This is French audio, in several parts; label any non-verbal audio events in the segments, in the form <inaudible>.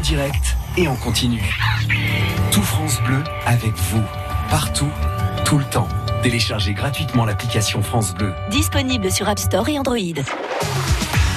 direct et en continu. Tout France Bleu avec vous, partout, tout le temps. Téléchargez gratuitement l'application France Bleu. Disponible sur App Store et Android.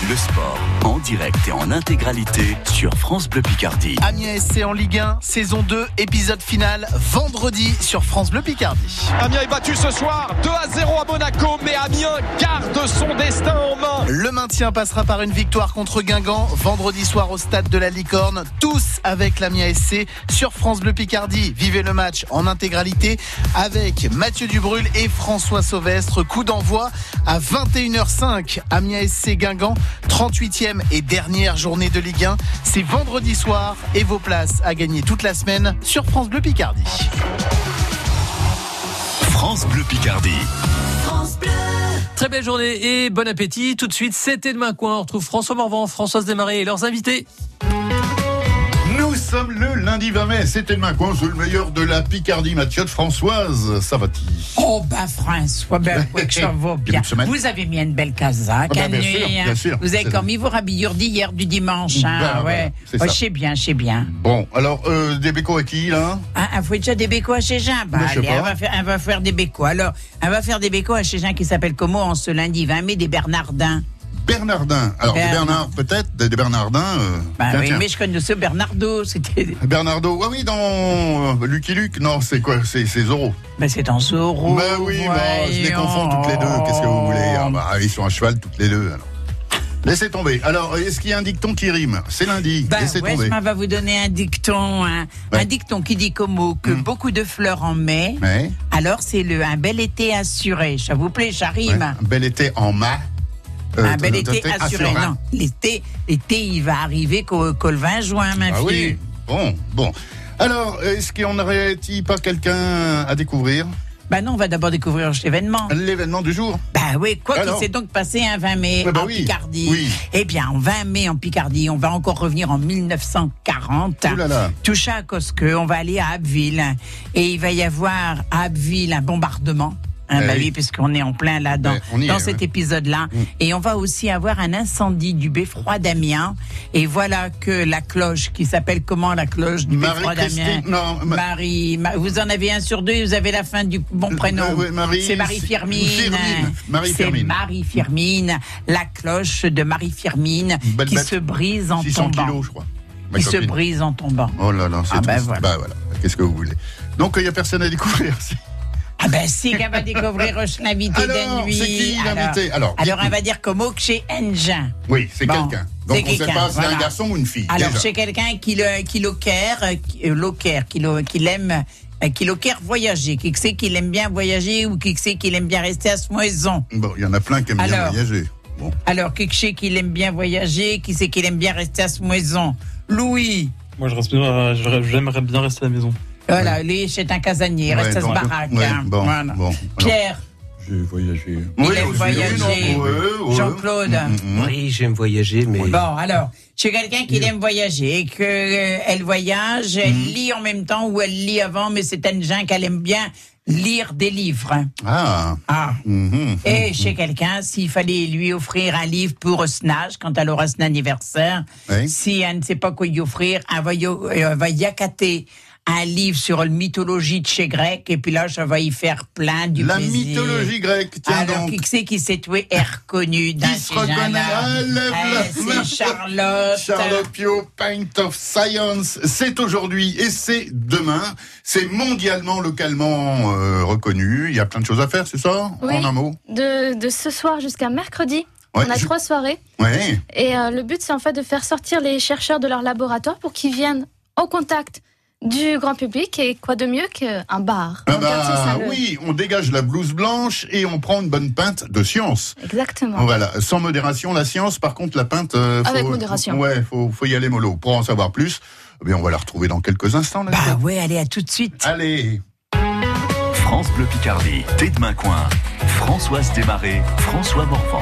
Le sport en direct et en intégralité sur France Bleu Picardie. Amiens SC en Ligue 1, saison 2, épisode final, vendredi sur France Bleu Picardie. Amiens est battu ce soir 2 à 0 à Monaco, mais Amiens garde son destin en main. Le maintien passera par une victoire contre Guingamp vendredi soir au stade de la Licorne, tous avec l'Amiens SC sur France Bleu Picardie. Vivez le match en intégralité avec Mathieu Dubrul et François Sauvestre. Coup d'envoi à 21h05. Amiens SC Guingamp, 38e et dernière journée de Ligue 1. C'est vendredi soir et vos places à gagner toute la semaine sur France Bleu Picardie. France Bleu Picardie. Très belle journée et bon appétit. Tout de suite, c'était demain coin. On retrouve François Morvan, Françoise Desmarais et leurs invités. Nous sommes le lundi 20 mai, c'était demain c'est le meilleur de la Picardie, Mathieu de Françoise, ça va-t-il Oh bah François, ben oui, que ça va bien. Vous avez mis une belle casaque, Ah bah, bien sûr, hein. bien sûr. Vous avez comme vos rhabillures d'hier du dimanche, hein, Bah, voilà, ouais. c'est Oh, je sais bien, je sais bien. Bon, alors, euh, des bécos à qui, là Ah, ah, faut déjà des bécos à chez Jean. Bah, allez, elle va, faire, va faire des bécos. Alors, elle va faire des bécos à chez Jean qui s'appelle comment en ce lundi 20 mai des Bernardins. Bernardin. Alors, des Bernard. Peut-être, des, des Bernardins. euh, Bah tiens, oui, tiens. mais je connais ce Bernardo, c'était. <laughs> Bernardo, ah oui, dans euh, Lucky Luke, non, c'est quoi? C'est Zorro. Bah c'est en Zorro. bah oui, bah, je les confonds toutes les deux, qu'est-ce que vous voulez? Ah bah, Ils sont à cheval toutes les deux, alors. Laissez tomber. Alors, est-ce qu'il y a un dicton qui rime? C'est lundi, Ben, laissez tomber. Westman va vous donner un dicton, hein. Ouais. un dicton qui dit comme mot que Hmm. beaucoup de fleurs en mai. Ouais, Alors c'est le un bel été assuré. Ça vous plaît, ça rime. Un bel été en mai. Euh, un bel été assuré. Non, l'été, l'été, il va arriver qu'au qu'au le 20 juin, ma Ah fille. oui. Bon, bon. Alors, est-ce qu'on n'aurait-il pas quelqu'un à découvrir? Bah non, on va d'abord découvrir l'événement. L'événement du jour Bah oui, quoi qu'il s'est donc passé un 20 mai bah en oui, Picardie. oui. Eh bien, en 20 mai en Picardie, on va encore revenir en 1940. Ouh là là. Tout ça à que on va aller à Abbeville et il va y avoir à Abbeville un bombardement. Hein, Eh bah oui. oui, puisqu'on est en plein là dans, y dans est, cet ouais. Épisode-là. Et on va aussi avoir un incendie du beffroi d'Amiens. Et voilà que la cloche, qui s'appelle comment la cloche du beffroi d'Amiens ma- Marie, Ma- vous en avez un sur deux, vous avez la fin du bon prénom. euh, c'est Marie Firmine. C'est. Marie Firmine, la cloche de Marie Firmine belle qui bête. se brise en 600 tombant. kilos, je crois. Qui se brise en tombant. Oh là là, c'est Ah ben triste. voilà. Bah voilà, qu'est-ce que vous voulez Donc, il n'y a personne à découvrir. <laughs> Ah ben si, qu'elle va découvrir <laughs> l'invité Alors, de nuit. c'est qui l'invité Alors, alors elle va dire comme chez Engin. Oui, c'est Bon, quelqu'un. Donc, on ne sait quelqu'un, pas si c'est voilà. un garçon ou une fille. Alors déjà. c'est quelqu'un qui le qui euh, qui euh, loquère, qui le- qui l'aime, euh, qui loquère voyager, qui sait qu'il aime bien voyager ou qui sait qu'il aime bien rester à ce maison. Bon, il y en a plein qui aiment bien Alors. voyager. Bon. Alors, qui sait qu'il aime bien voyager, qui sait qu'il aime bien rester à ce maison Louis, Moi, je reste bien, euh, j'aimerais bien rester à la maison. Voilà, lui, c'est un casanier, il reste à ce baraque. hein. bon, Voilà. bon. Pierre, J'ai voyagé. il aime aussi, voyager. Jean-Claude. Mm, mm, mm. Oui, j'aime voyager, mais Bon, alors, c'est quelqu'un qui aime voyager, que euh, elle voyage, elle lit en même temps ou elle lit avant, mais c'est un gens qu'elle aime bien lire des livres. Ah. Ah. mhm. Et chez quelqu'un, s'il fallait lui offrir un livre pour Snage, quand elle aura son anniversaire, Oui. si elle ne sait pas quoi lui offrir, elle va, y- elle va y accater un livre sur la mythologie de chez grec, et puis là, ça va y faire plein du La plaisir. mythologie grecque, tiens Alors, donc. qui c'est qui s'est tué est reconnu dans Qui se ces gens-là reconnaît Ah, Eh. C'est Charlotte. Charlotte Pio, Paint of Science, c'est aujourd'hui et c'est demain. C'est mondialement, localement euh, reconnu. Il y a plein de choses à faire, c'est ça Oui. En un mot de, de ce soir jusqu'à mercredi. Ouais, on a je- trois soirées. Ouais. Et euh, le but, c'est en fait de faire sortir les chercheurs de leur laboratoire pour qu'ils viennent en contact du grand public. Et quoi de mieux qu'un bar? Ah bah, oui, on dégage la blouse blanche et on prend une bonne pinte de science. Exactement. Voilà, sans modération, la science, par contre, la pinte. euh, Avec faut- modération. Ouais, faut, faut y aller mollo. Pour en savoir plus, eh bien, on va la retrouver dans quelques instants. Là, Bah ouais, allez, à tout de suite. Allez. France Bleu Picardie, T'es demain coin. Françoise Desmarais, François Morvan.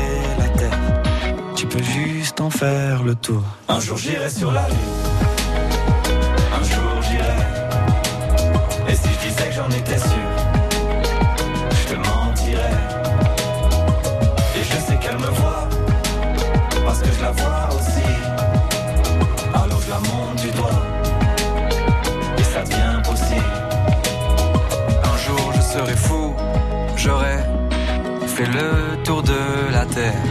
faire le tour. Un jour j'irai sur la lune, un jour j'irai. Et si je disais que j'en étais sûr, je te mentirais. Et je sais qu'elle me voit, parce que je la vois aussi. Alors je la monte du doigt, et ça devient possible. Un jour je serai fou, j'aurai fait le tour de la terre.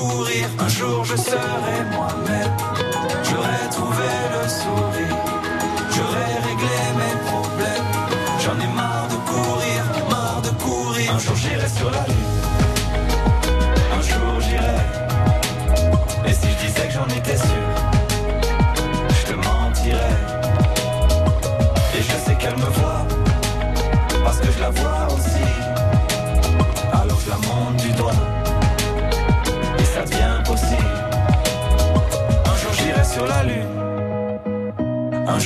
Un jour je serai moi-même,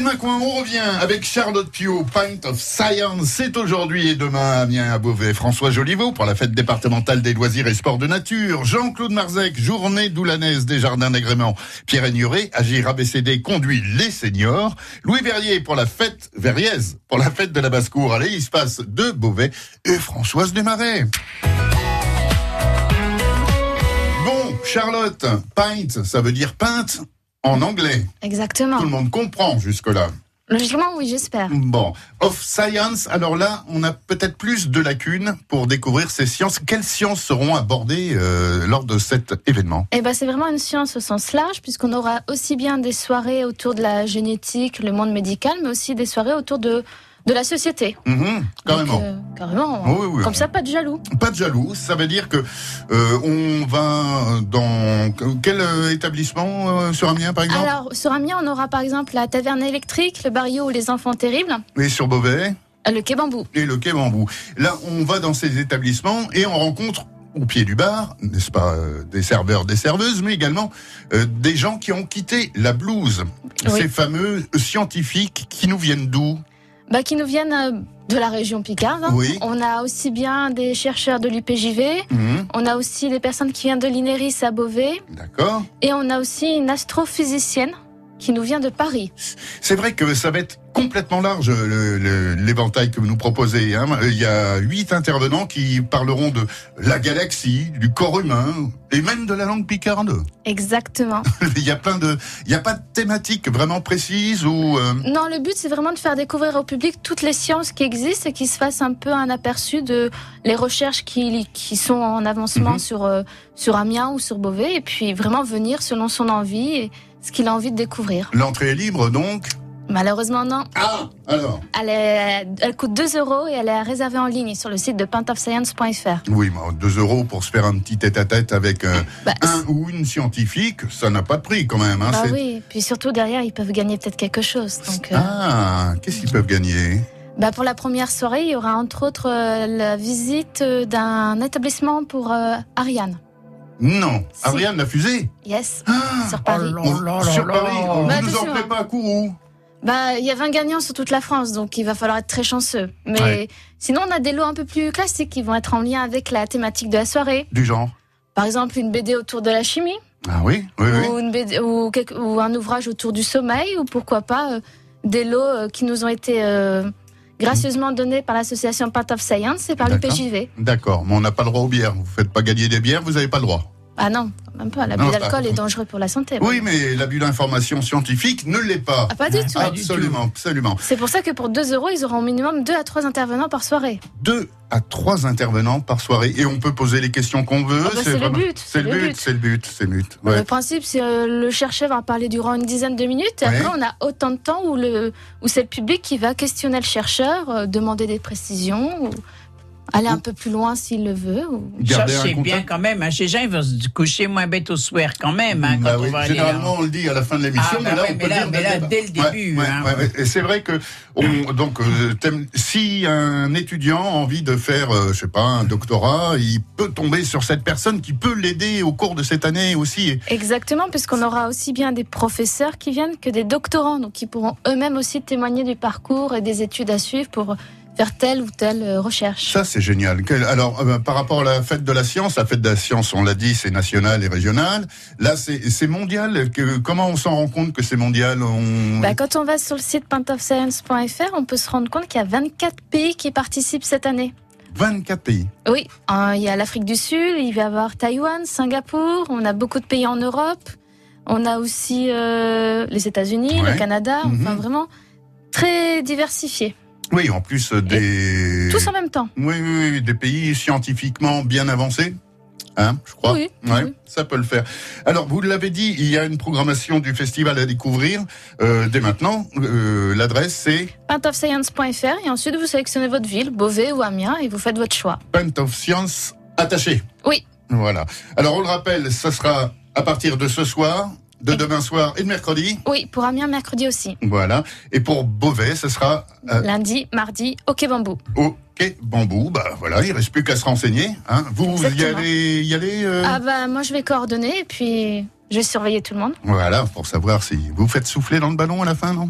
Demain coin, on revient avec Charlotte Pio, Pint of Science. C'est aujourd'hui et demain à Amiens, à Beauvais. François Joliveau pour la fête départementale des loisirs et sports de nature. Jean-Claude Marzec, journée doulanaise des jardins d'agrément. Pierre Ignoré, Agir ABCD, conduit les seniors. Louis Verrier pour la fête, Verriez, pour la fête de la basse-cour. Allez, il se passe de Beauvais et Françoise Desmarais. Bon, Charlotte, pint, ça veut dire pinte en anglais. Exactement. Tout le monde comprend jusque-là. Logiquement, oui, j'espère. Bon, of science, alors là, on a peut-être plus de lacunes pour découvrir ces sciences. Quelles sciences seront abordées euh, lors de cet événement? Eh ben, c'est vraiment une science au sens large, puisqu'on aura aussi bien des soirées autour de la génétique, le monde médical, mais aussi des soirées autour de, de la société. Mhm, Carrément. Euh, carrément. Oui, oui, Comme oui. ça, pas de jaloux. Pas de jaloux, ça veut dire que euh, on va dans quel euh, établissement sur Amiens par exemple? Alors, sur Amiens, on aura par exemple la taverne électrique, le barrio ou les enfants terribles, Et sur Beauvais? Le quai bambou. et le Quai Bambou. Là, on va dans ces établissements et on rencontre au pied du bar, n'est-ce pas, euh, des serveurs, des serveuses, mais également euh, des gens qui ont quitté la blouse. Oui. Ces fameux scientifiques qui nous viennent d'où? Bah, qui nous viennent euh, de la région Picarde. hein. Oui. On a aussi bien des chercheurs de l'UPJV, Mhm, on a aussi des personnes qui viennent de l'INERIS à Beauvais, D'accord. et on a aussi une astrophysicienne qui nous vient de Paris. C'est vrai que ça va être complètement large le- le- l'éventail que vous nous proposez. hein. Il y a huit intervenants qui parleront de la galaxie, du corps humain et même de la langue picarde. Exactement. <laughs> Il y a plein de, il y a pas de thématique vraiment précise ou euh, Non, le but, c'est vraiment de faire découvrir au public toutes les sciences qui existent et qu'il se fasse un peu un aperçu de les recherches qui, qui sont en avancement Mhm. sur, euh, sur Amiens ou sur Beauvais, et puis vraiment venir selon son envie et ce qu'il a envie de découvrir. l'entrée est libre donc. Malheureusement, non. Ah alors. Elle, est, elle coûte 2 euros et elle est réservée en ligne sur le site de pintofscience.fr. Oui, mais 2 euros pour se faire un petit tête-à-tête avec euh, Bah, un ou une scientifique, ça n'a pas de prix quand même. Hein, bah oui, puis surtout derrière, ils peuvent gagner peut-être quelque chose. Donc, euh, Ah, qu'est-ce qu'ils peuvent gagner? Bah pour la première soirée, il y aura entre autres euh, la visite d'un établissement pour euh, Ariane. Non, Si. Ariane la fusée? Yes, Ah, sur Paris. on- sur Paris, on Bah, vous nous en plaît pas à Kourou. Bah, il y a 20 gagnants sur toute la France, donc il va falloir être très chanceux. Mais Ouais. sinon, on a des lots un peu plus classiques qui vont être en lien avec la thématique de la soirée. Du genre. Par exemple, une BD autour de la chimie, Ah oui, oui, oui. ou, une BD ou, quelque- ou un ouvrage autour du sommeil, ou pourquoi pas euh, des lots euh, qui nous ont été euh, gracieusement donnés par l'association Path of Science et par le D'accord. PJV. D'accord, mais on n'a pas le droit aux bières. Vous faites pas gagner des bières, vous n'avez pas le droit. Ah non, même pas. L'abus d'alcool est dangereux pour la santé. Oui, mais l'abus d'information scientifique ne l'est pas. Ah, pas du tout. Absolument, absolument. C'est pour ça que pour 2 euros, ils auront au minimum 2 à 3 intervenants par soirée. Deux à trois intervenants par soirée et on peut poser les questions qu'on veut. Ah bah, c'est le but, C'est le but, c'est le but, c'est le but. Ouais. Le principe, c'est euh, le chercheur va parler durant une dizaine de minutes. Et Ouais. après, on a autant de temps où, le, où c'est le public qui va questionner le chercheur, euh, demander des précisions, ou aller un peu plus loin s'il le veut. ou- Ça, c'est bien quand même. Hein. Chez gens, ils vont se coucher moins bête au soir quand même. Hein, Bah quand oui, on va aller là. généralement, on le dit à la fin de l'émission, Ah, mais bah là, ouais, on mais peut là- le dire mais là, le dès le début, ouais, hein. ouais, ouais. Et c'est vrai que on, donc euh, si un étudiant a envie de faire, euh, je sais pas, un doctorat, il peut tomber sur cette personne qui peut l'aider au cours de cette année aussi. Exactement, puisqu'on aura aussi bien des professeurs qui viennent que des doctorants, donc qui pourront eux-mêmes aussi témoigner du parcours et des études à suivre pour faire telle ou telle euh, recherche. Ça, c'est génial. Alors, euh, par rapport à la fête de la science, la fête de la science, on l'a dit, c'est national et régional. Là, c'est mondial. Que, comment on s'en rend compte que c'est mondial? On... Bah, quand on va sur le site pintofscience.fr, on peut se rendre compte qu'il y a 24 pays qui participent cette année. 24 pays. Oui, euh, il y a l'Afrique du Sud, il va y avoir Taïwan, Singapour, on a beaucoup de pays en Europe, on a aussi euh, les États-Unis, Ouais. le Canada, enfin Mhm. vraiment très diversifié. Oui, en plus euh, des... Tous en même temps. Oui, oui, oui, des pays scientifiquement bien avancés. Hein, je crois. Oui, Ouais, oui. Ça peut le faire. Alors, vous l'avez dit, il y a une programmation du festival à découvrir euh, dès maintenant. Euh, L'adresse, c'est Pintofscience.fr et ensuite vous sélectionnez votre ville, Beauvais ou Amiens, et vous faites votre choix. Paint of Science attaché. Oui. Voilà. Alors, on le rappelle, ça sera à partir de ce soir, de demain soir et de mercredi. Oui, pour Amiens, mercredi aussi. Voilà. Et pour Beauvais, ce sera euh, Lundi, mardi, au Quai Bambou. au Quai Bambou. Bah voilà, il reste plus qu'à se renseigner. Hein. Vous y allez, y allez euh, Ah bah moi je vais coordonner et puis je vais surveiller tout le monde. Voilà, pour savoir si vous faites souffler dans le ballon à la fin, non?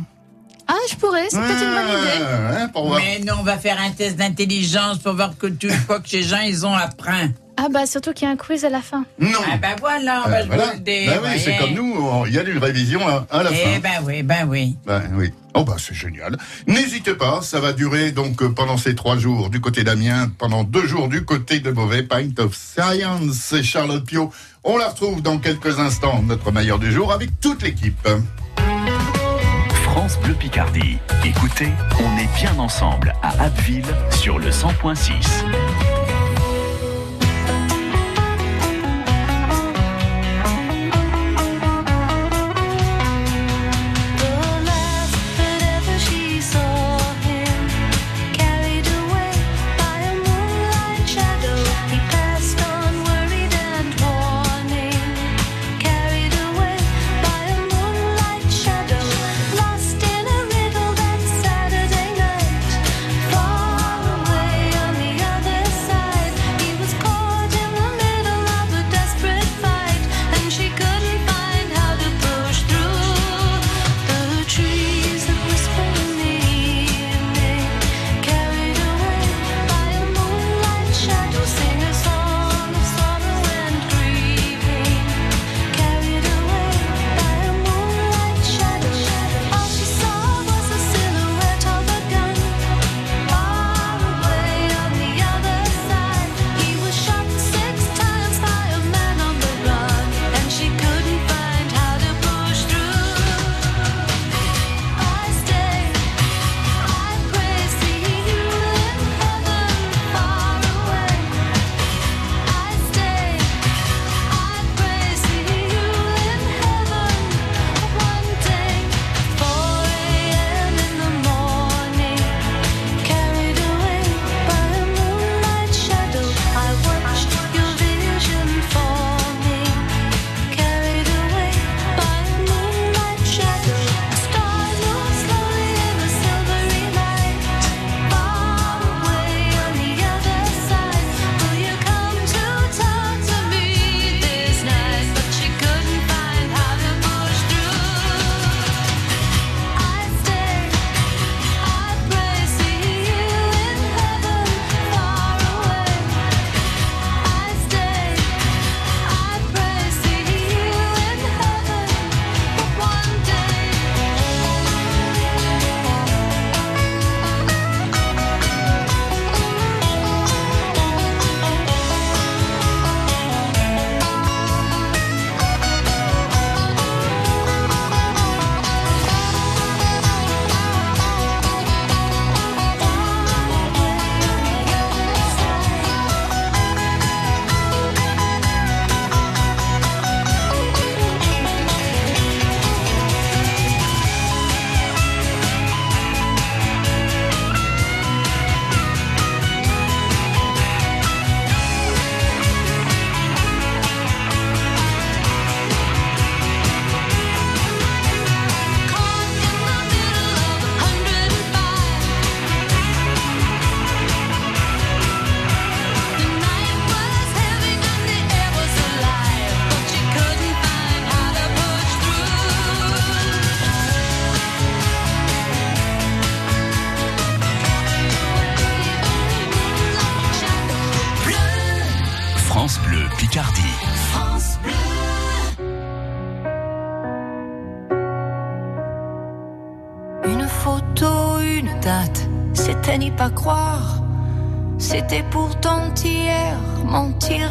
Ah je pourrais, c'est peut-être une bonne idée. Ouais, hein, pour voir. Mais non, on va faire un test d'intelligence pour voir que tout quoi que ces gens ils ont appris. Ah bah surtout qu'il y a un quiz à la fin. Non. Ah ben voilà, on Euh, va voilà. se bolder. Bah oui, c'est comme nous, il y a une révision à, à la Eh fin. ben oui, ben oui. Ben oui. Oh bah c'est génial. N'hésitez pas, ça va durer donc euh, pendant ces trois jours du côté d'Amiens, pendant deux jours du côté de Beauvais, Pint of Science et Charlotte Pio. On la retrouve dans quelques instants, notre meilleur du jour, avec toute l'équipe. France Bleu Picardie. Écoutez, on est bien ensemble à Abbeville sur le 100.6.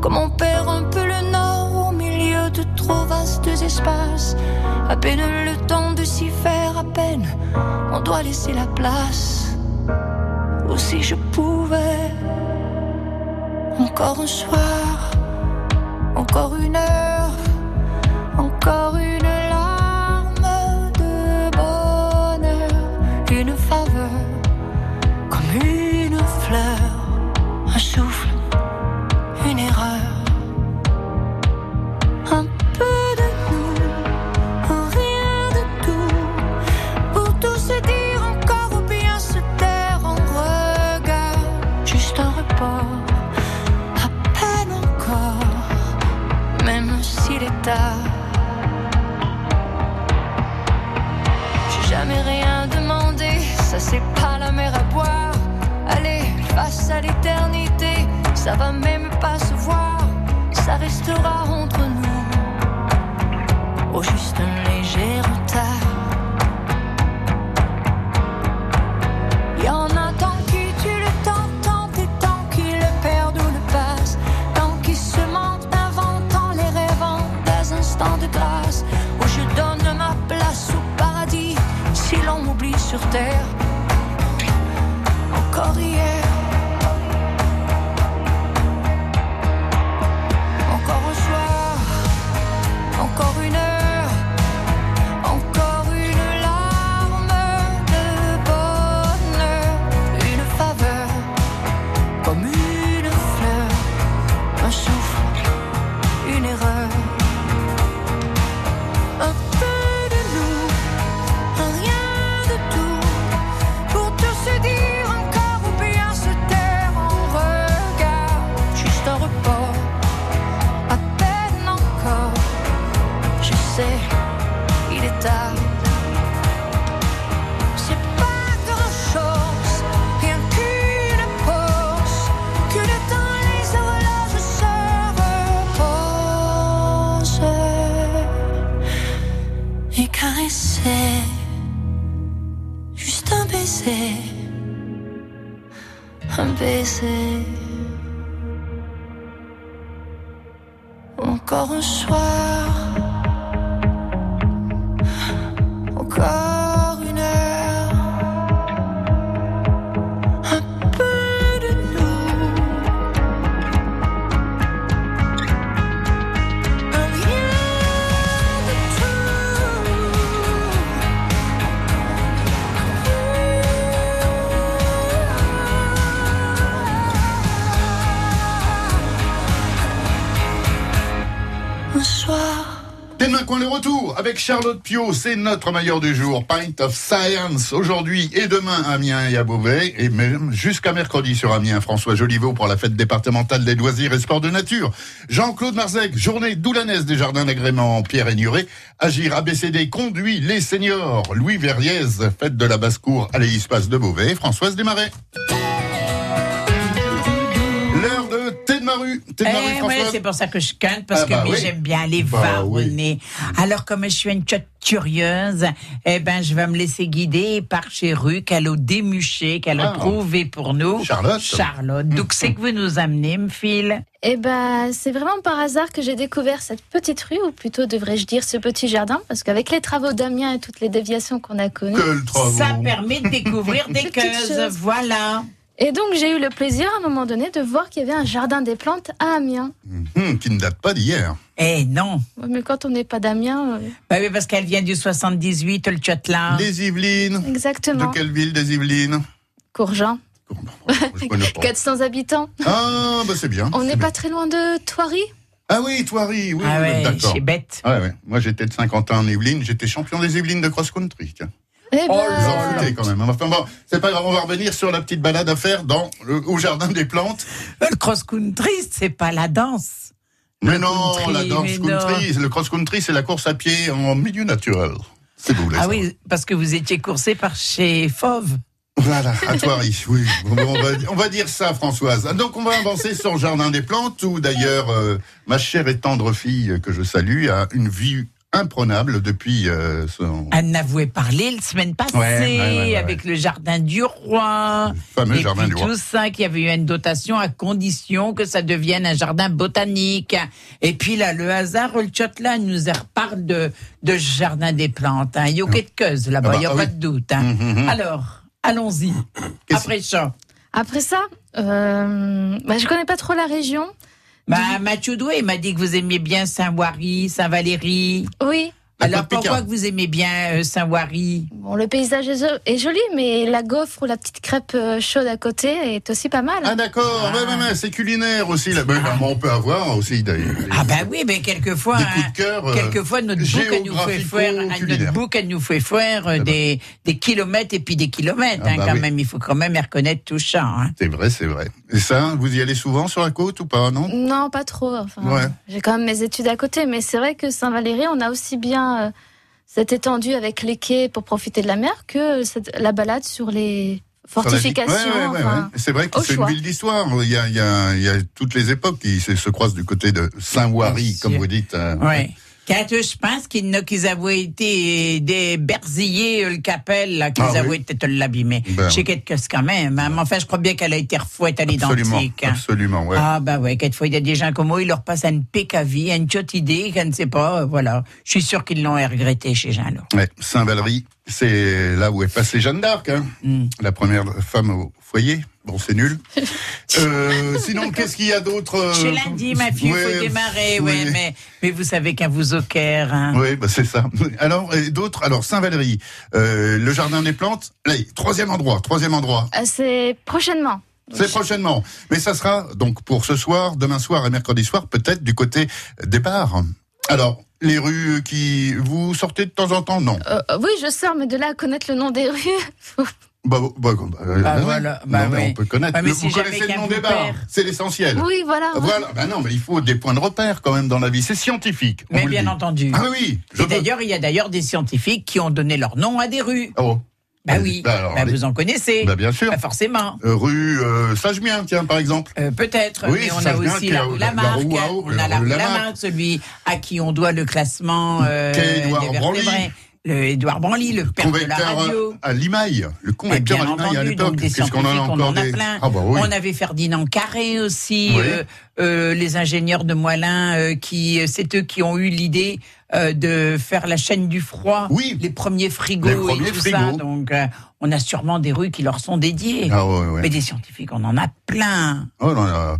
Comme on perd un peu le nord au milieu de trop vastes espaces. À peine le temps de s'y faire, à peine on doit laisser la place. Ou si je pouvais, encore un soir, encore une heure, encore une larme de bonheur, une faveur comme une fleur, un souffle, Charlotte Pio, c'est notre meilleur du jour. Pint of Science, aujourd'hui et demain Amiens et à Beauvais, et même jusqu'à mercredi sur Amiens. François Joliveau pour la fête départementale des loisirs et sports de nature. Jean-Claude Marzec, journée doulanaise des jardins d'agrément Pierre Nuret. Agir ABCD conduit les seniors. Louis Verriez, fête de la basse-cour à l'espace de Beauvais. Françoise Desmarais. Eh, c'est pour ça que je cante, parce Ah que bah oui. j'aime bien les Bah oui. varronner. Alors, comme je suis une tchotte curieuse, eh ben, je vais me laisser guider par Chéru, qu'elle a démuché, qu'elle a Ah. trouvé pour nous. Charlotte. Charlotte. Donc, c'est que vous nous amenez, me file. Eh ben, c'est vraiment par hasard que j'ai découvert cette petite rue, ou plutôt devrais-je dire ce petit jardin, parce qu'avec les travaux d'Amiens et toutes les déviations qu'on a connues. Ça permet de découvrir <laughs> des Des choses. Voilà. Et donc j'ai eu le plaisir à un moment donné de voir qu'il y avait un jardin des plantes à Amiens. Hum, qui ne date pas d'hier. Eh non. Ouais, Mais quand on n'est pas d'Amiens, euh, Bah oui, parce qu'elle vient du 78, le Tchotla. Les Yvelines. exactement. De quelle ville des Yvelines Courgin, Je connais pas. <laughs> 400 habitants. Ah, bah c'est bien. On n'est pas très loin de Thoiry. Ah oui, Thoiry, oui, Ah oui, ouais, d'accord. Bête. Ouais, ouais. Moi, j'étais de Saint-Quentin en Yvelines, j'étais champion des Yvelines de cross-country. Eh Oh ben, Vous en foutez quand même. Enfin bon, c'est pas grave, on va revenir sur la petite balade à faire dans le, au jardin des plantes. Le cross-country, c'est pas la danse. Mais non, country, la danse country, le cross-country, c'est la course à pied en milieu naturel. C'est beau, Ah oui, parce que vous étiez coursé par chez Fauve. Voilà, à Thoiry, oui. On va, on va dire ça, Françoise. Donc, on va avancer sur le jardin des plantes, où d'ailleurs, euh, ma chère et tendre fille, que je salue, a une vie imprenable depuis euh, son Anne n'avouait parler la semaine passée Ouais, ouais, ouais, ouais, avec le jardin du roi. fameux et jardin puis du roi. tout ça, qu'il y avait eu une dotation à condition que ça devienne un jardin botanique. Et puis là, le hasard, le là, nous reparle de, de jardin des plantes. Hein. Il y a quelque chose là-bas, Ah bah, il n'y a ah pas oui. de doute. Hein. Mhm. Alors, allons-y. Après ça. Après ça, euh, bah, je connais pas trop la région. Bah, Mathieu Doué m'a dit que vous aimiez bien Saint-Wary, Saint-Valéry. Oui. Alors pourquoi que vous aimez bien euh, Saint-Wary Bon, le paysage est, jo- est joli, mais la gaufre ou la petite crêpe euh, chaude à côté est aussi pas mal. Ah d'accord, ouais, ouais, ouais, c'est culinaire aussi. Là. Ben, ben, on peut avoir aussi des, Ah bah oui, mais quelquefois, des coups hein, de cœur. euh, quelquefois notre bouc elle nous fait faire, notre bouc elle nous fait faire euh, des, des kilomètres et puis des kilomètres Ah hein, bah quand oui. même. Il faut quand même reconnaître tout ça. Hein. C'est vrai, c'est vrai. Et ça, vous y allez souvent sur la côte ou pas, non? Non, pas trop. Enfin, Ouais. J'ai quand même mes études à côté, mais c'est vrai que Saint-Valéry, on a aussi bien euh, cette étendue avec les quais pour profiter de la mer que cette- la balade sur les fortifications. Ouais, ouais, ouais, enfin, ouais. C'est vrai que c'est une ville d'histoire. Il y a, il y, a, il y a toutes les époques qui se, se croisent du côté de Saint-Wary, comme vous dites. euh, Ouais. Quand je pense qu'ils n'ont qu'ils avaient été des berzillés, euh, le capel, là, qu'ils Ah oui. avaient peut-être l'abîmer. Ben. Chez quelque chose quand même. hein. Mais enfin, je crois bien qu'elle a été refouette à Absolument, l'identique. hein. absolument, ouais. Ah bah ouais, quelquefois il y a des gens comme moi, ils leur passent une pécavie, une tchotte idée, je ne sais pas, euh, voilà. Je suis sûr qu'ils l'ont regretté chez Jean là. Ouais, Saint-Valery, c'est là où est passée Jeanne d'Arc, hein, Mm. la première femme au foyer. Bon, c'est nul. <laughs> Euh, sinon, qu'est-ce qu'il y a d'autre euh, Chez lundi, ma fille, il ouais, faut démarrer, oui. ouais, mais, mais vous savez qu'un vous au Caire, hein. Oui, bah c'est ça. Alors, d'autres? Alors, Saint-Valery, euh, le jardin des plantes. Allez, troisième endroit, troisième endroit. Euh, C'est prochainement. C'est prochainement. Mais ça sera donc pour ce soir, demain soir et mercredi soir, peut-être du côté des bars. Alors, les rues qui vous sortez de temps en temps, non euh, oui, je sors, mais de là à connaître le nom des rues. <laughs> Bah, bah, bah, euh, Bah ouais. voilà, bah Non, mais oui. on peut connaître. Le- vous connaissez le nom des bars, c'est l'essentiel. Oui, voilà. Voilà, bah non, mais il faut des points de repère quand même dans la vie. C'est scientifique. Mais bien entendu. Ah oui, je Et d'ailleurs, il y a d'ailleurs des scientifiques qui ont donné leur nom à des rues. Oh. Bah oui, Bah alors, bah les- vous en connaissez. Bah, bien sûr. Bah forcément. Euh, rue euh, Sagemien, tiens, par exemple. Euh, Peut-être, Oui, mais on a aussi que la rue la- Lamarck, la rue Wao, on a la rue Lamarck, celui à qui on doit le classement euh, Quai Édouard des Branly. vertébrés. Le Édouard Branly, le père de la radio. à Limaille. Le Eh convecteur à Limaille à entendu, l'époque. donc des Qu'est-ce qu'on en a encore en a des... plein. Ah bah oui. On avait Ferdinand Carré aussi, Oui. euh, euh, les ingénieurs de Moulin, euh, qui, c'est eux qui ont eu l'idée euh, de faire la chaîne du froid, Oui. les premiers frigos Les premiers et tout frigos. ça. Donc, euh, on a sûrement des rues qui leur sont dédiées. Ah ouais, ouais. Mais des scientifiques, on en a plein. Oh,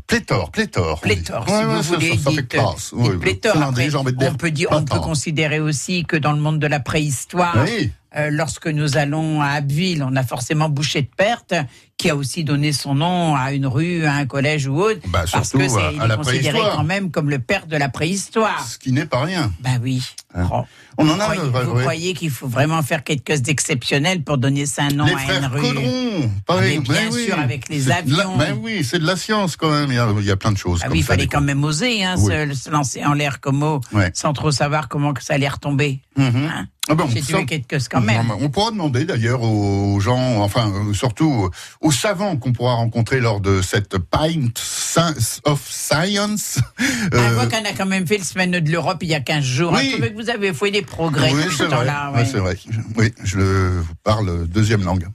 pléthore, pléthore. Pléthore, si ouais, vous voulez. Ça, ça fait dites, classe. dites Ouais, pléthore. Après, on peut dire, on peut pléthore. considérer aussi que dans le monde de la préhistoire, Oui. euh, lorsque nous allons à Abbeville, on a forcément Boucher de Perte, qui a aussi donné son nom à une rue, à un collège ou autre, Bah, parce que c'est il est considéré quand même comme le père de la préhistoire. Ce qui n'est pas rien. Ben oui. Hein. Oh. On en Vous a. croyez, vous croyez qu'il faut vraiment faire quelque chose d'exceptionnel pour donner ça un nom Les à une rue? Caudron, pareil. Mais bien Ben oui. sûr, avec les de la- avions. Ben oui, c'est de la science quand même. Il y a, il y a plein de choses. Ah comme oui, il fallait quand même oser hein, Oui. se, lancer en l'air comme mot, Ouais. sans trop savoir comment que ça allait retomber. Mhm. Hein? Ah ben, on sent- quelque chose quand même. On pourra demander d'ailleurs aux gens, enfin surtout aux savants qu'on pourra rencontrer lors de cette Pint Science of Science. Ah, Euh, je vois qu'on a quand même fait le semaine de l'Europe il y a 15 jours. Oui. Trouvais que vous avez fait des progrès oui, c'est ce vrai. temps-là. Ouais, c'est vrai. Oui, je vous parle deuxième langue.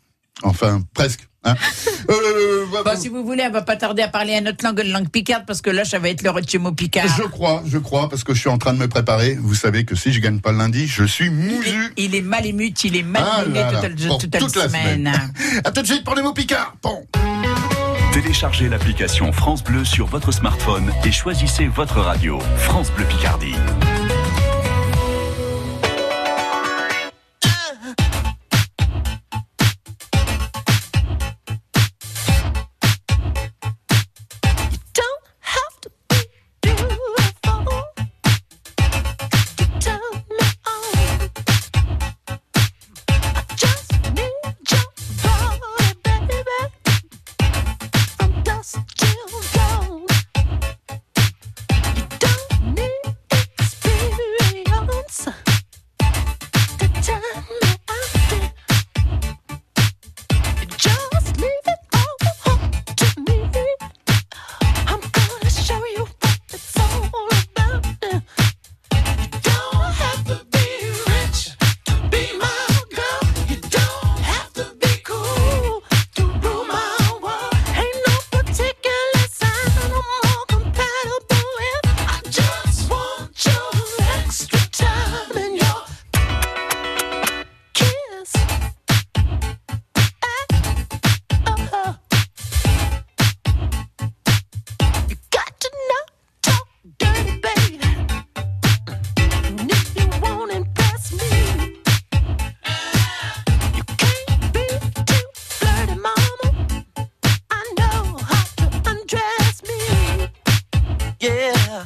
Enfin, presque. Hein. <laughs> Euh, bah, Bon, si vous voulez, on va pas tarder à parler à notre langue, une langue picarde, parce que là, ça va être le mot picard. je crois, je crois, parce que je suis en train de me préparer. Vous savez que si je gagne pas le lundi, je suis mousu. il est mal ému, il est mal Ah toute, la toute la semaine. À tout de suite pour les mots picards. Bon. Téléchargez l'application France Bleu sur votre smartphone et choisissez votre radio. France Bleu Picardie. yeah.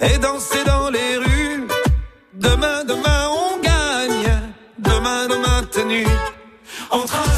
et danser dans les rues. Demain, demain, on gagne. Demain, demain, tenu. On trace.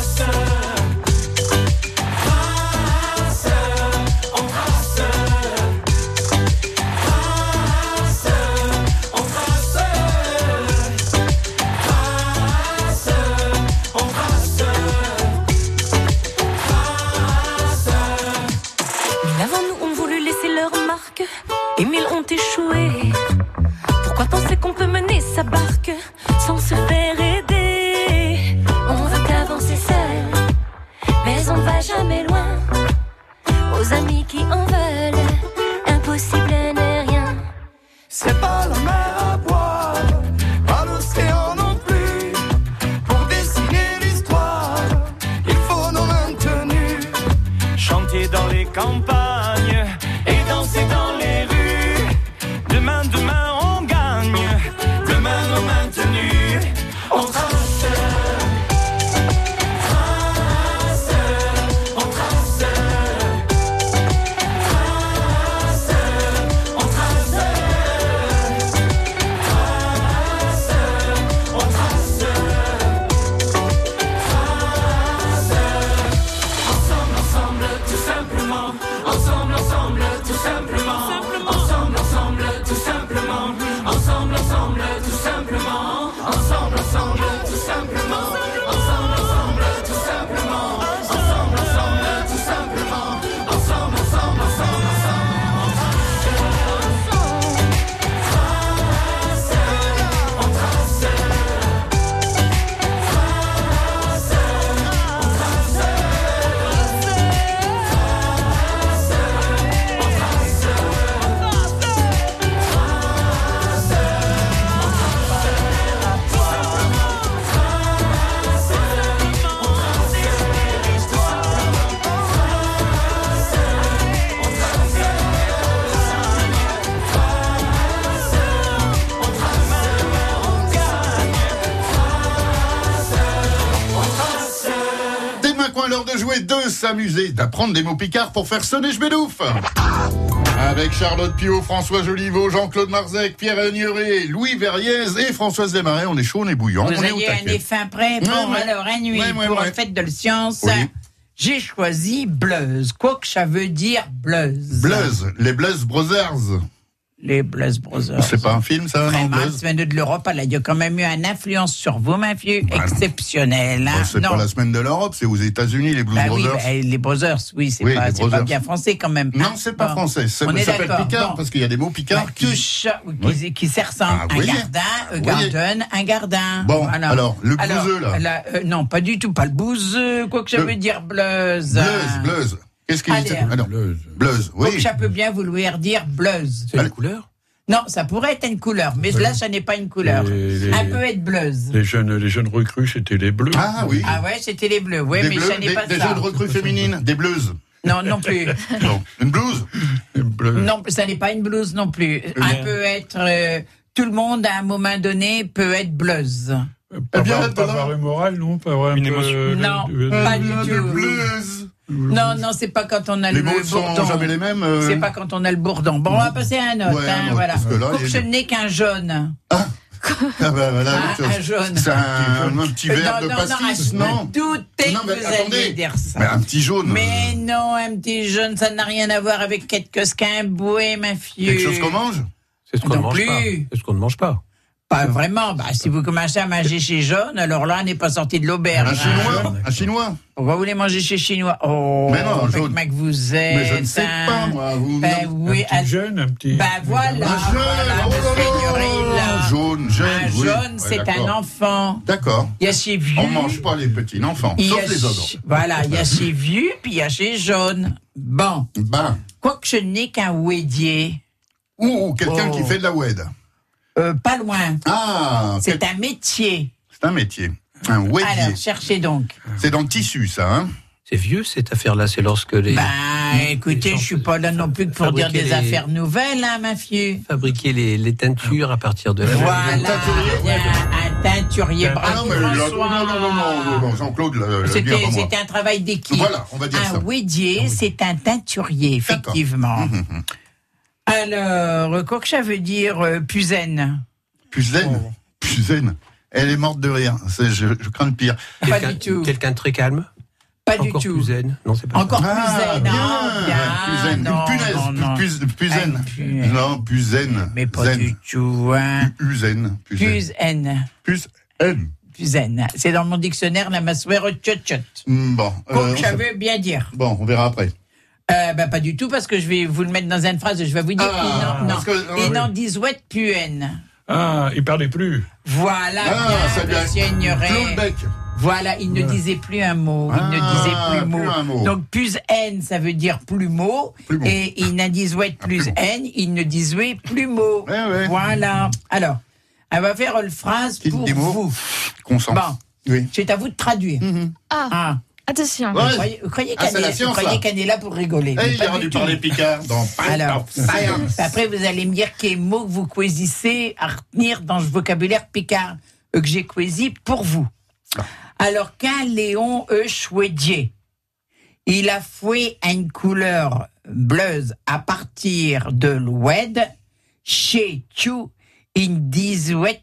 S'amuser, d'apprendre des mots picards pour faire sonner Jbedouf. Avec Charlotte Pio, François Joliveau, Jean-Claude Marzec, Pierre Agnuret, Louis Verriez et Françoise Desmarais. On est chaud, on est bouillant. Vous on est au ayez un taquet. effet prêt Bon, Ouais, alors, un nuit Ouais, ouais, pour la fête de la science. Oui. J'ai choisi Bleuse. Quoi que ça veut dire Bleuse. Bleuse, les Bleuse Brothers. Les Bleuse Brothers. C'est pas un film, ça, non, Vraiment, semaine de l'Europe, elle a y a quand même eu une influence sur vous, ma fille, exceptionnelle. hein. Bah, C'est pas la semaine de l'Europe, c'est aux États-Unis, les Blues Bah oui, Brothers. bah, les Brothers, oui, c'est Oui, pas, pas bien français quand même. Non, c'est pas Bon. français. Ça s'appelle. Picard Bon. parce qu'il y a des mots picards Bah, qui. touche, qui, Oui. qui ressemble. Ah, un gardin, un garden, un gardin. Bon, alors, le bouseux, là. euh, non, pas du tout, pas le bouseux, quoi que ça Le- veut dire bleuse. Bleuse, Bleuse. Qu'est-ce qu'il dit Allez, Ah non, Bleuse, que oui. ça peut bien vouloir dire bleuse. C'est une couleur? Non, ça pourrait être une couleur, mais là, ça n'est pas une couleur. Les- les- Un peu être bleuse. les jeunes, les jeunes recrues, c'était les bleus. Ah oui. Ah ouais, c'était les bleus. Oui, des mais bleus, ça n'est des, pas des ça. jeunes recrues féminines, des bleuses. Non, non plus. <laughs> Non, une blouse? Non, ça n'est pas une blouse non plus. Un bien. peut être. euh, tout le monde, à un moment donné, peut être bleuse. Pas, Eh bien, pas avoir une morale, non Pas un Une émotion. euh, Non, pas du tout. de bleuses. Non, non, c'est pas quand on a Les le mots sont bourdon. jamais les mêmes. euh. C'est pas quand on a le bourdon. Bon, on va passer à un autre. Ouais, hein, voilà. parce que que n'est qu'un jaune. Ah bah, voilà, Ah, autre chose. un jaune. C'est un, un petit verre non, de non, pastis, non, non Tout est Non, que mais vous attendez. alliez dire ça. Mais un petit jaune. Mais non, un petit jaune, ça n'a rien à voir avec quelque chose qu'un bouet, ma fille. Quelque chose qu'on mange C'est ce qu'on ne Non mange pas. plus. C'est ce qu'on ne mange pas. Pas vraiment. Bah, si vous commencez à manger chez jaune, alors là, on n'est pas sorti de l'auberge. Un hein. chinois Un chinois Pourquoi vous voulez manger chez chinois? Oh, Mais non, jaune. que vous êtes. Mais je ne sais hein. pas, moi. Vous... Ben oui, un petit jeune, un petit. Ben voilà. Un jaune, voilà, oh là. jaune, Oui, jaune, ouais, c'est un d'accord. enfant. D'accord. Il y a chez vieux. On mange pas les petits enfants, il y sauf a les autres. Voilà, il y a chez vieux, puis il y a chez jaune. Bon. Ben. Quoique je n'ai qu'un ouédier. Ou quelqu'un Oh. qui fait de la WED. Euh, pas loin. Ah, C'est un métier. c'est un métier. Un Alors, WEDier. cherchez donc. C'est dans le tissu, ça, hein C'est vieux cette affaire-là, c'est lorsque les. Ben, écoutez, je suis pas là non plus que pour dire des les- affaires nouvelles, hein, ma fille. Fabriquer les, les teintures à partir de la Voilà, un, un teinturier. Ah Bravo, non, mais là, François. non, non, non, non, non, non, Jean-Claude, C'était un travail d'équipe. Voilà, on va dire un ça. ouédier, c'est un teinturier, effectivement. Alors, quoi que ça veut dire euh, puzaine Puzaine. Oh. Puzaine. Elle est morte de rire. C'est- Je, je crains le pire. Pas du tout. Quelqu'un de très calme Pas du tout. plus zen Non, c'est pas Encore ça. puzaine, bien, non, bien, Puzaine. non, Une punaise. non. Puz- Puzaine. Non, puzaine. Mais pas Zen. du tout, hein. Puzaine. Puzaine. Puzaine. Puzaine. Puzaine. C'est dans mon dictionnaire, la massoire tchot Hmm, Bon. Quoi euh, bien dire. Bon, on verra après. Euh, bah, pas du tout, parce que je vais vous le mettre dans une phrase et je vais vous dire. Ah, ils n'en- non, parce que- ah, ils oui. n'en disent ouette puenne. Ah, il parlait plus. Voilà, Ah, bien, monsieur Ignoret. Voilà, il ne disait plus un mot. Il ne Ah, disait plus, plus mot. un mot. Donc, plus N, ça veut dire plus mot. Plus. Et il n'en disait plus N, il ne disait plus mot. Voilà. Alors, elle va faire une phrase pour vous. Consent. Bon. Oui. C'est à vous de traduire. Ah, attention. Vous croyez, vous croyez Ah, qu'elle est, là. qu'elle est là pour rigoler Eh, il du dû tout. parler Picard dans Alors, Science. après, vous allez me dire quels mots que vous choisissez à retenir dans le vocabulaire picard euh, que j'ai choisi pour vous. Alors, qu'un Léon E. Chouedier, il a foué une couleur bleuse à partir de l'oued, chez tu, il disouette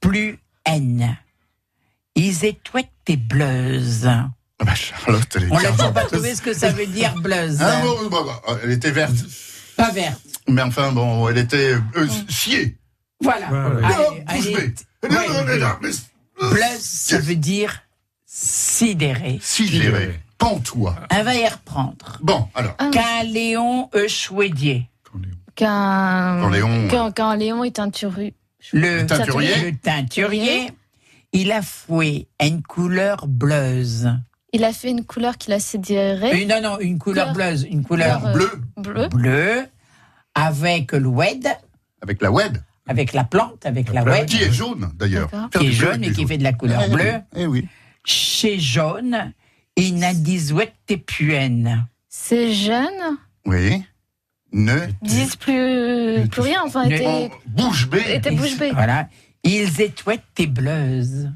plus N. Ils étouettent bleues. Ah bah, Charlotte, elle est On l'a toujours pas trouvé ce que ça veut dire bleuse. Ah, bon, bah, bah, elle était verte. Pas verte. Mais enfin, bon, elle était euh, sciée. Voilà. ouais. Allez, Non, allez. non, mais- Bleuse, ça veut dire sidéré. Sidéré. Pantois. On va y reprendre. Bon, alors. Qu'un Léon E. Chouedier. Qu'un Quand Léon- qu'un- Léon est un turu. Le teinturier. Le teinturier. Il a foué une couleur bleuse. Il a fait une couleur qu'il a sidérée. Euh, non, non, une couleur Couleur- bleuse. Une couleur couleur, euh, Bleu. Bleu. bleue. Avec l'oued. Avec la WED. Avec la plante, avec la oued. Qui est jaune, d'ailleurs. D'accord. Qui est jaune et qui fait de la couleur Eh oui, bleue. Eh oui. Chez jaune, il n'a disouette puenne. Ces jeunes Oui. Ne. disent plus, plus rien. Enfin, Ne- étaient, Bouche bée. étaient bouche bée. Voilà. Ils étouettent tes bleues.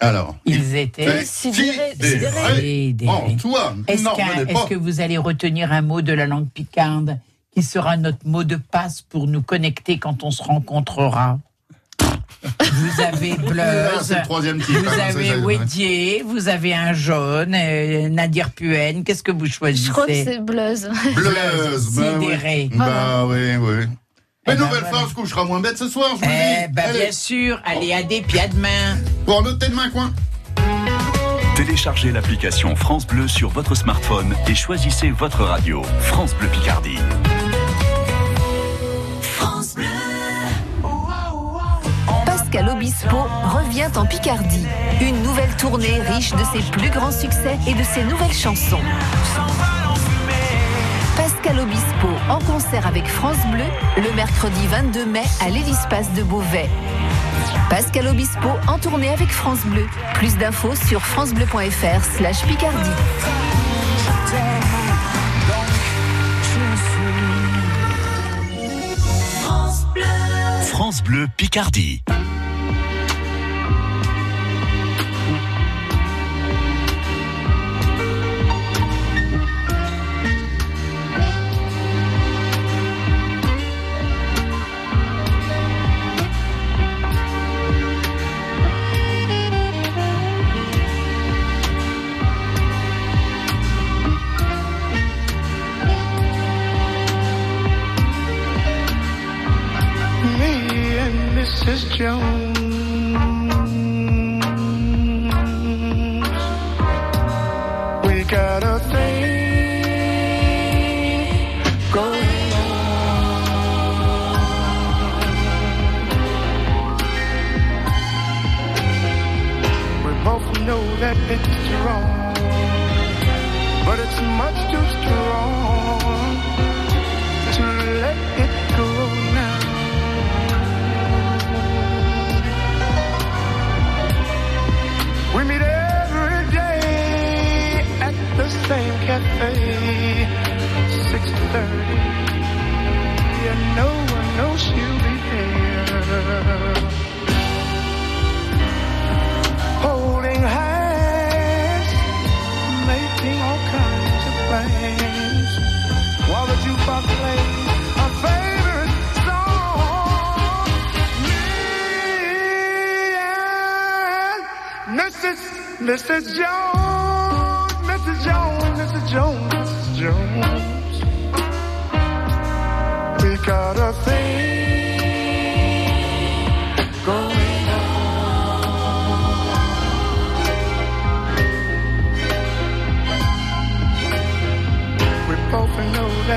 Alors. Ils étaient Sidérés. Sidéré. sidérés. Toi, Est-ce que vous allez retenir un mot de la langue picarde qui sera notre mot de passe pour nous connecter quand on se rencontrera? Vous avez <laughs> Là, Bleuse, c'est le troisième type. vous hein, avez Ouédier, vous avez un jaune, euh, Nadir Puen. Qu'est-ce que vous choisissez Je crois que c'est Bleuse. Bleuse. bah. Bah oui, oui. Mais Eh ben, nouvelle voilà. fois, on se couchera moins bête ce soir, je vous le Eh dis. ben, Allez, bien sûr, allez à des pieds à demain. pour noter demain, coin. Téléchargez l'application France Bleu sur votre smartphone et choisissez votre radio. France Bleu Picardie. Pascal Obispo revient en Picardie. Une nouvelle tournée riche de ses plus grands succès et de ses nouvelles chansons. Pascal Obispo en concert avec France Bleu le mercredi 22 mai à l'Hélispace de Beauvais. Pascal Obispo en tournée avec France Bleu. Plus d'infos sur francebleu.fr slash Picardie. France Bleu Picardie. Mrs. Jones. We got a thing. we both know that it's wrong, but it's much too strong holding hands, making all kinds of plans. While the jukebox plays a favorite song, me and Mrs. Mrs. Jones, Mrs. Jones, Mrs. Jones, Mrs. Jones. We got a thing.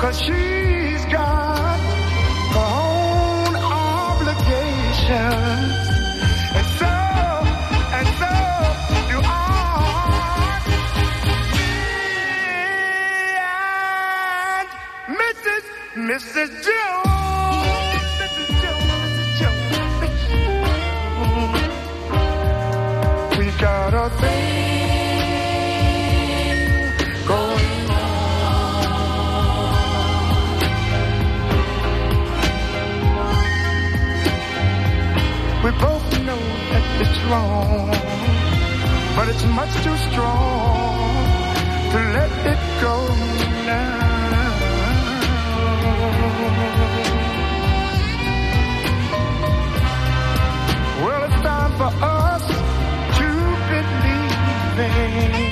Cause she's got her own obligations. And so, and so do I. Me and Mrs. Mrs. Jones. wrong, but it's much too strong to let it go now. Well, it's time for us to believe in.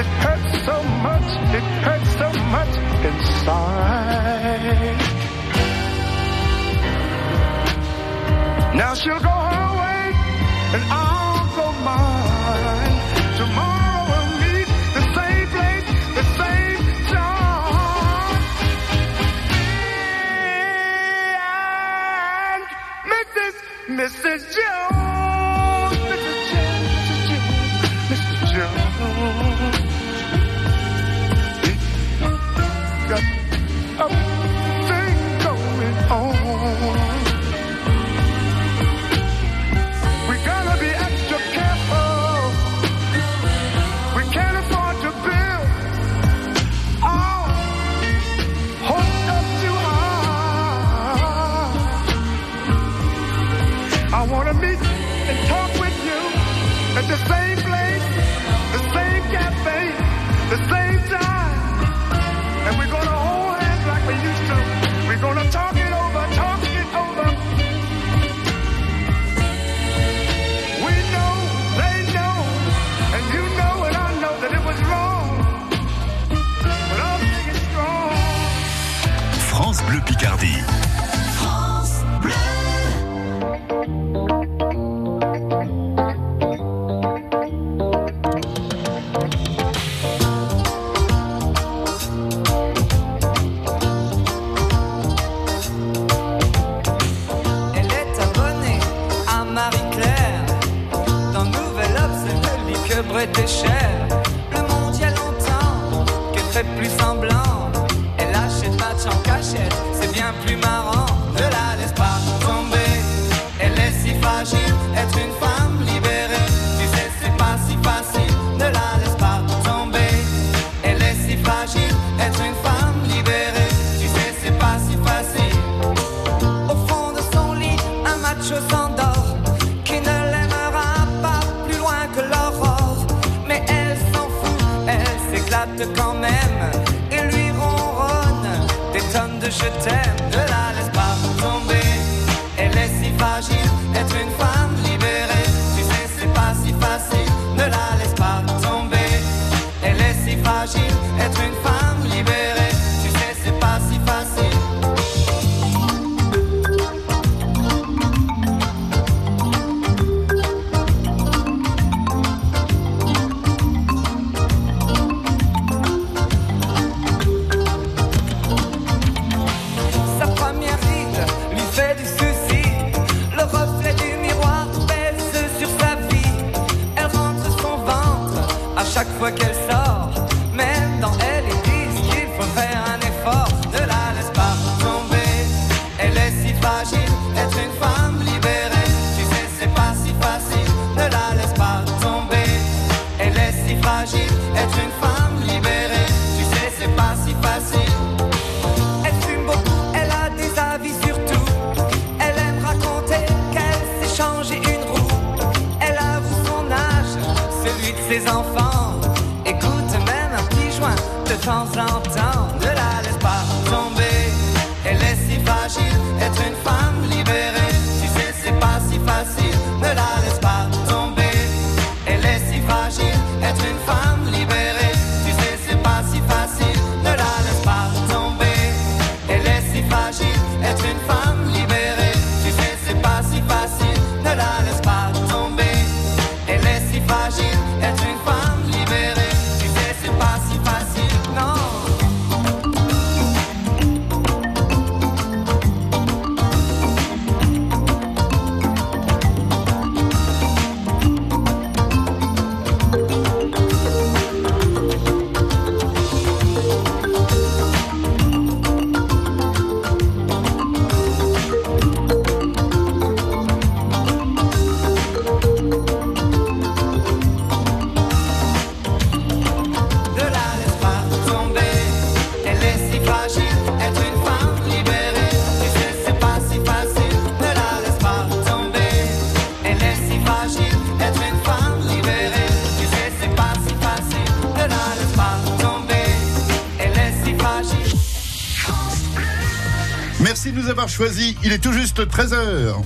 It hurts so much, it hurts so much inside. Now she'll go home and I'll go mine. Tomorrow we'll meet the same place, the same time. And Mrs. Mrs. fácil. Il est tout juste 13h.